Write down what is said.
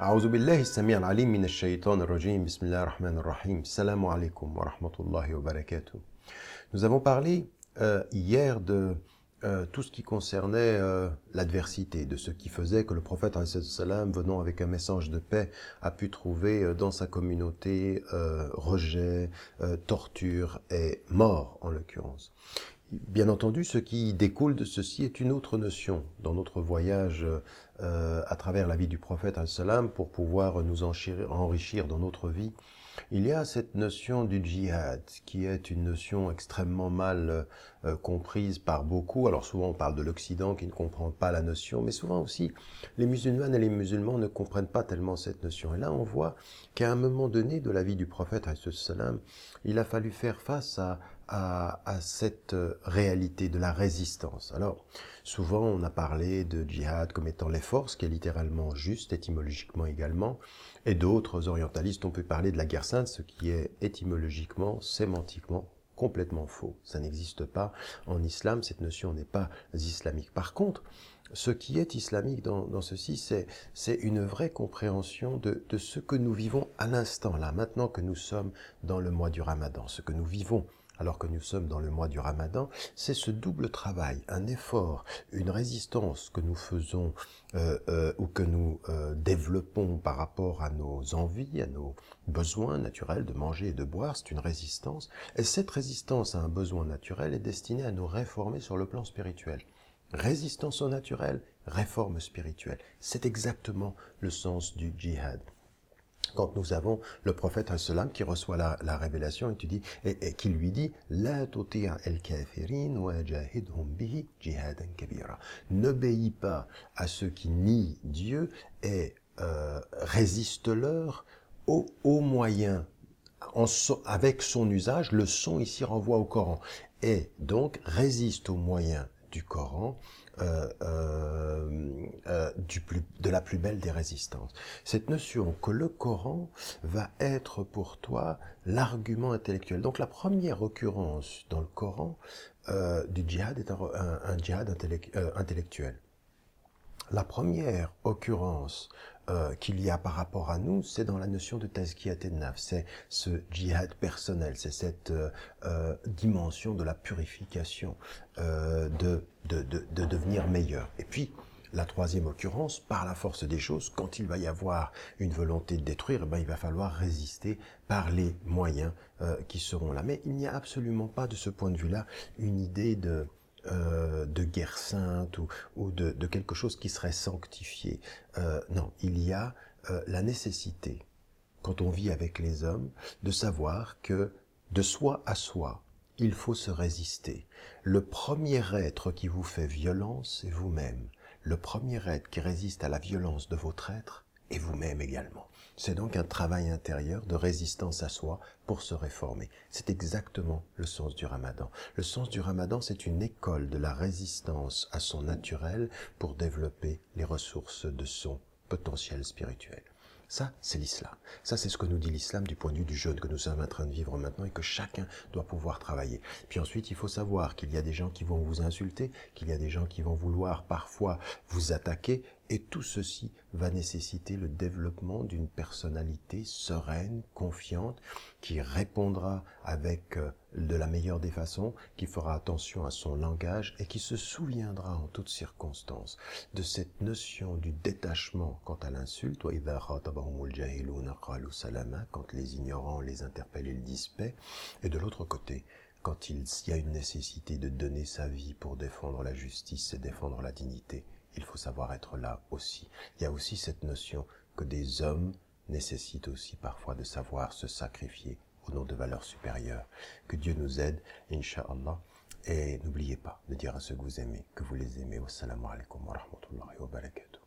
أعوذ بالله السميع العليم من الشيطان الرجيم بسم الله الرحمن الرحيم السلام عليكم ورحمة الله وبركاته Nous avons parlé euh, hier de euh, tout ce qui concernait euh, l'adversité, de ce qui faisait que le prophète salam, venant avec un message de paix, a pu trouver euh, dans sa communauté euh, rejet, euh, torture et mort en l'occurrence. Bien entendu, ce qui découle de ceci est une autre notion dans notre voyage euh, à travers la vie du prophète salam pour pouvoir nous enrichir, dans notre vie. Il y a cette notion du djihad qui est une notion extrêmement mal euh, comprise par beaucoup. Alors souvent on parle de l'Occident qui ne comprend pas la notion, mais souvent aussi les musulmanes et les musulmans ne comprennent pas tellement cette notion. Et là on voit qu'à un moment donné de la vie du prophète il a fallu faire face à, à, cette euh, réalité de la résistance. Alors, souvent on a parlé de djihad comme étant l'effort, ce qui est littéralement juste, étymologiquement également, et d'autres orientalistes ont pu parler de la guerre sainte, ce qui est étymologiquement, sémantiquement complètement faux. Ça n'existe pas en islam, cette notion n'est pas islamique. Par contre, ce qui est islamique dans, ceci, c'est une vraie compréhension de ce que nous vivons à l'instant là, maintenant que nous sommes dans le mois du ramadan, ce que nous vivons alors que nous sommes dans le mois du ramadan, c'est ce double travail, un effort, une résistance que nous faisons euh, euh, ou que nous euh, développons par rapport à nos envies, à nos besoins naturels de manger et de boire, c'est une résistance. Et cette résistance à un besoin naturel est destinée à nous réformer sur le plan spirituel. Résistance au naturel, réforme spirituelle. C'est exactement le sens du djihad quand nous avons le prophète salam qui reçoit la, la, révélation et, qui lui dit La N'obéis pas à ceux qui nient Dieu et euh, résiste-leur au, moyen, avec son usage, le son ici renvoie au Coran, et donc résiste au moyen du Coran euh, euh, euh, de la plus belle des résistances. Cette notion que le Coran va être pour toi l'argument intellectuel. Donc la première occurrence dans le Coran du djihad est un, djihad intellect, intellectuel. La première occurrence euh, qu'il y a par rapport à nous, c'est dans la notion de tazkiyat naf, c'est ce djihad personnel, c'est cette euh, euh, dimension de la purification, euh, de, de, de, de, devenir meilleur. Et puis, la troisième occurrence, par la force des choses, quand il va y avoir une volonté de détruire, ben, il va falloir résister par les moyens euh, qui seront là. Mais il n'y a absolument pas de ce point de vue-là une idée de euh, de guerre sainte ou, ou de, de, quelque chose qui serait sanctifié. Euh, non, il y a euh, la nécessité, quand on vit avec les hommes, de savoir que de soi à soi, il faut se résister. Le premier être qui vous fait violence est vous-même. Le premier être qui résiste à la violence de votre être est vous-même également. C'est donc un travail intérieur de résistance à soi pour se réformer. C'est exactement le sens du ramadan. Le sens du ramadan, c'est une école de la résistance à son naturel pour développer les ressources de son potentiel spirituel. Ça, c'est l'islam. Ça, c'est ce que nous dit l'islam du point de vue du jeûne que nous sommes en train de vivre maintenant et que chacun doit pouvoir travailler. Puis ensuite, il faut savoir qu'il y a des gens qui vont vous insulter, qu'il y a des gens qui vont vouloir parfois vous attaquer et tout ceci va nécessiter le développement d'une personnalité sereine, confiante, qui répondra avec euh, de la meilleure des façons, qui fera attention à son langage et qui se souviendra en toutes circonstances de cette notion du détachement quant à l'insulte, quand les ignorants les interpellent, ils disent paix, et de l'autre côté, quand il y a une nécessité de donner sa vie pour défendre la justice et défendre la dignité, il faut savoir être là aussi. Il y a aussi cette notion que des hommes nécessitent aussi parfois de savoir se sacrifier au de valeurs supérieures. Que Dieu nous aide, Inch'Allah. Et n'oubliez pas de dire à ceux que vous aimez que vous les aimez. Wassalamu alaikum wa rahmatullahi wa barakatuh.